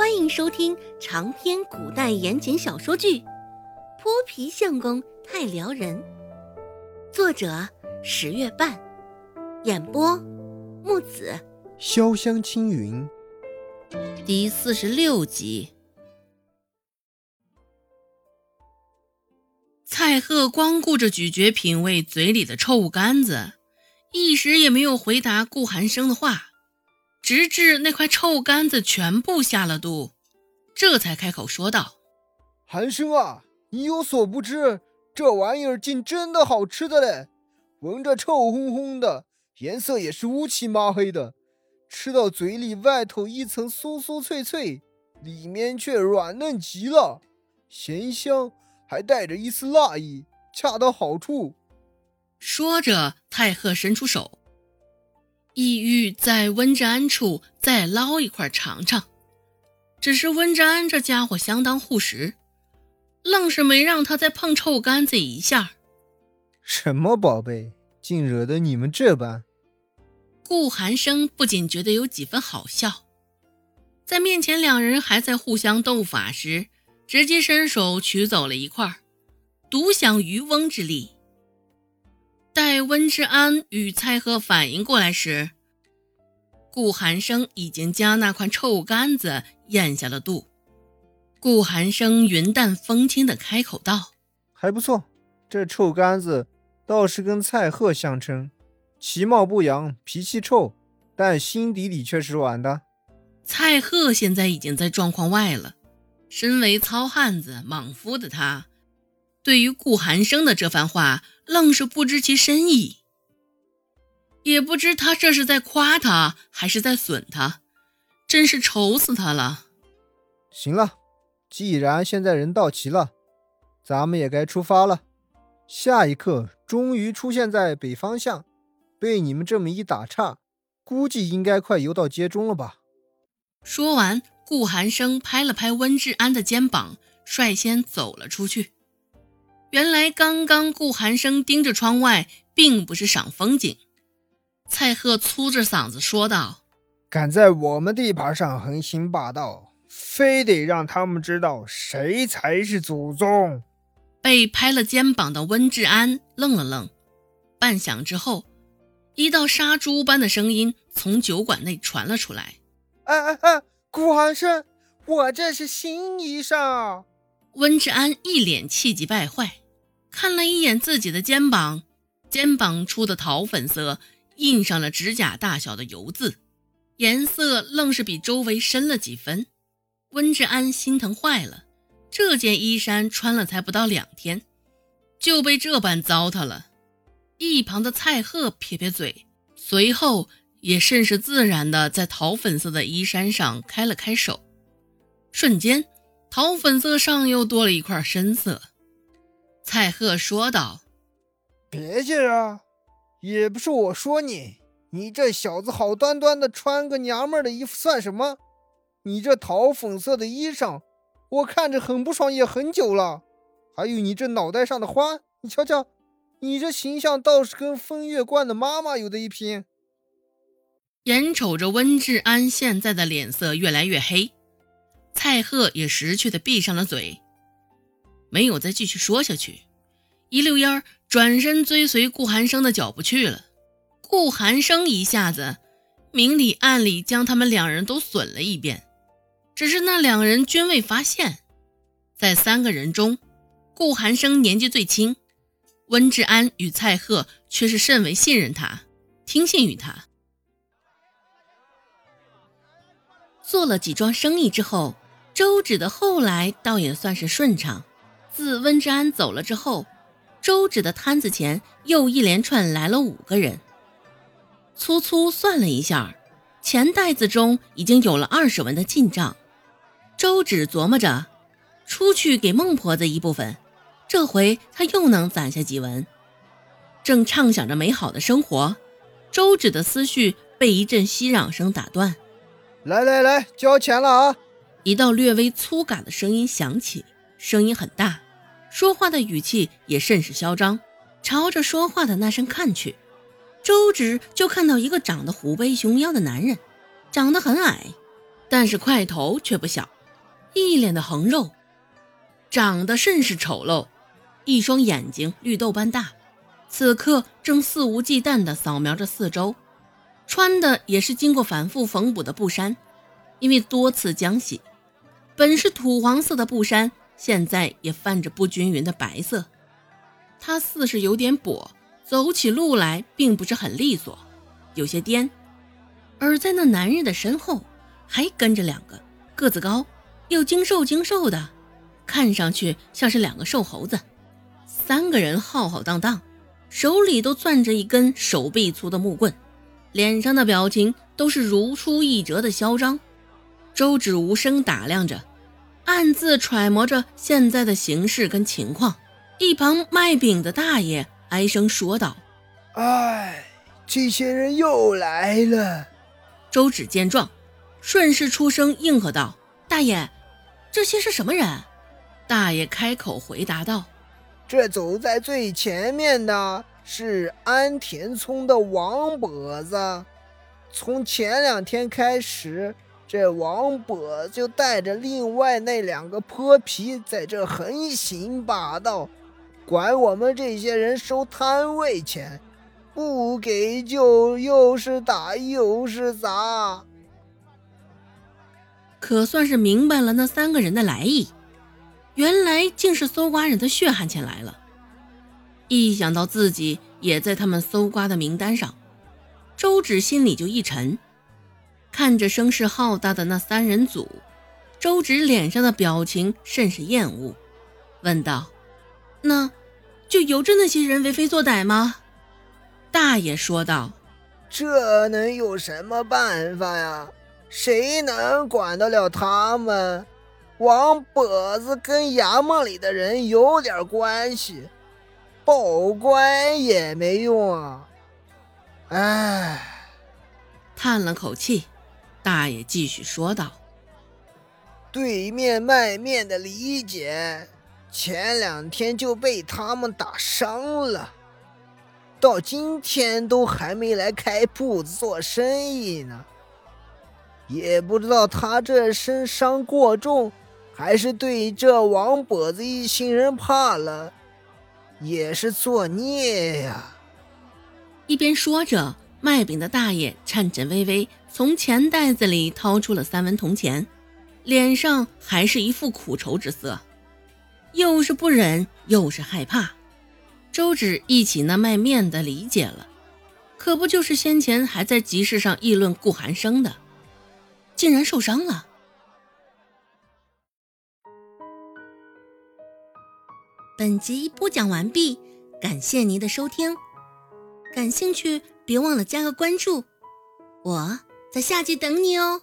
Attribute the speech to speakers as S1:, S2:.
S1: 欢迎收听长篇古代言情小说剧《泼皮相公太撩人》，作者十月半，演播木子
S2: 潇湘青云，
S1: 第四十六集。
S3: 蔡贺光顾着咀嚼品味嘴里的臭干子，一时也没有回答顾寒生的话。直至那块臭干子全部下了肚，这才开口说道：“
S2: 寒生啊，你有所不知，这玩意儿竟真的好吃的嘞！闻着臭烘烘的，颜色也是乌漆麻黑的，吃到嘴里，外头一层酥酥脆脆，里面却软嫩极了，咸香还带着一丝辣意，恰到好处。”
S3: 说着，太赫伸出手。意欲在温志安处再捞一块尝尝，只是温志安这家伙相当护食，愣是没让他再碰臭干子一下。
S2: 什么宝贝，竟惹得你们这般？
S3: 顾寒生不仅觉得有几分好笑，在面前两人还在互相斗法时，直接伸手取走了一块，独享渔翁之利。待温之安与蔡贺反应过来时，顾寒生已经将那块臭干子咽下了肚。顾寒生云淡风轻的开口道：“
S2: 还不错，这臭干子倒是跟蔡贺相称，其貌不扬，脾气臭，但心底里却是软的。”
S3: 蔡贺现在已经在状况外了，身为糙汉子、莽夫的他。对于顾寒生的这番话，愣是不知其深意，也不知他这是在夸他，还是在损他，真是愁死他了。
S2: 行了，既然现在人到齐了，咱们也该出发了。下一刻，终于出现在北方向，被你们这么一打岔，估计应该快游到街中了吧？
S3: 说完，顾寒生拍了拍温志安的肩膀，率先走了出去。原来刚刚顾寒生盯着窗外，并不是赏风景。蔡贺粗着嗓子说道：“
S2: 敢在我们地盘上横行霸道，非得让他们知道谁才是祖宗。”
S3: 被拍了肩膀的温志安愣了愣，半晌之后，一道杀猪般的声音从酒馆内传了出来：“
S2: 哎哎哎，顾寒生，我这是新衣裳。”
S3: 温志安一脸气急败坏。看了一眼自己的肩膀，肩膀处的桃粉色印上了指甲大小的油渍，颜色愣是比周围深了几分。温志安心疼坏了，这件衣衫穿了才不到两天，就被这般糟蹋了。一旁的蔡贺撇撇嘴，随后也甚是自然地在桃粉色的衣衫上开了开手，瞬间，桃粉色上又多了一块深色。蔡贺说道：“
S2: 别介啊，也不是我说你，你这小子好端端的穿个娘们的衣服算什么？你这桃粉色的衣裳，我看着很不爽也很久了。还有你这脑袋上的花，你瞧瞧，你这形象倒是跟风月观的妈妈有的一拼。”
S3: 眼瞅着温志安现在的脸色越来越黑，蔡贺也识趣的闭上了嘴。没有再继续说下去，一溜烟儿转身追随顾寒生的脚步去了。顾寒生一下子明里暗里将他们两人都损了一遍，只是那两人均未发现。在三个人中，顾寒生年纪最轻，温志安与蔡贺却是甚为信任他，听信于他。做了几桩生意之后，周芷的后来倒也算是顺畅。自温志安走了之后，周芷的摊子前又一连串来了五个人。粗粗算了一下，钱袋子中已经有了二十文的进账。周芷琢磨着，出去给孟婆子一部分，这回她又能攒下几文。正畅想着美好的生活，周芷的思绪被一阵熙攘声打断：“
S2: 来来来，交钱了啊！”
S3: 一道略微粗嘎的声音响起。声音很大，说话的语气也甚是嚣张。朝着说话的那声看去，周芷就看到一个长得虎背熊腰的男人，长得很矮，但是块头却不小，一脸的横肉，长得甚是丑陋，一双眼睛绿豆般大，此刻正肆无忌惮地扫描着四周，穿的也是经过反复缝补的布衫，因为多次浆洗，本是土黄色的布衫，现在也泛着不均匀的白色，他似是有点跛，走起路来并不是很利索，有些颠，而在那男人的身后。还跟着两个个子高又精瘦精瘦的，看上去像是两个瘦猴子。三个人浩浩荡荡，手里都攥着一根手臂粗的木棍，脸上的表情都是如出一辙的嚣张。周芷无声打量着，暗自揣摩着现在的形势跟情况。一旁卖饼的大爷唉声说道：“
S2: 哎，这些人又来了。”
S3: 周芷见状。顺势出声应和道：“大爷，这些是什么人？”大爷开口回答道：“
S2: 这走在最前面的是安田村的王跛子。从前两天开始，这王跛就带着另外那两个泼皮在这横行霸道，管我们这些人收摊位钱，不给就又是打又是砸。”
S3: 可算是明白了那三个人的来意，原来竟是搜刮人的血汗钱来了。一想到自己也在他们搜刮的名单上，周芷心里就一沉。看着声势浩大的那三人组，周芷脸上的表情甚是厌恶，问道：“那，就由着那些人为非作歹吗？”大爷说道：“
S2: 这能有什么办法呀？”谁能管得了他们？王跛子跟衙门里的人有点关系，报官也没用啊！唉，
S3: 叹了口气，大爷继续说道：“
S2: 对面卖面的李姐，前两天就被他们打伤了，到今天都还没来开铺子做生意呢。”也不知道他这身伤过重，还是对这王跛子一行人怕了，也是作孽呀。
S3: 一边说着，卖饼的大爷颤颤巍巍从钱袋子里掏出了三文铜钱，脸上还是一副苦愁之色，又是不忍又是害怕。周芷忆起那卖面的理解了，可不就是先前还在集市上议论顾寒生的？竟然受伤了。
S1: 本集播讲完毕，感谢您的收听。感兴趣，别忘了加个关注，我在下集等你哦。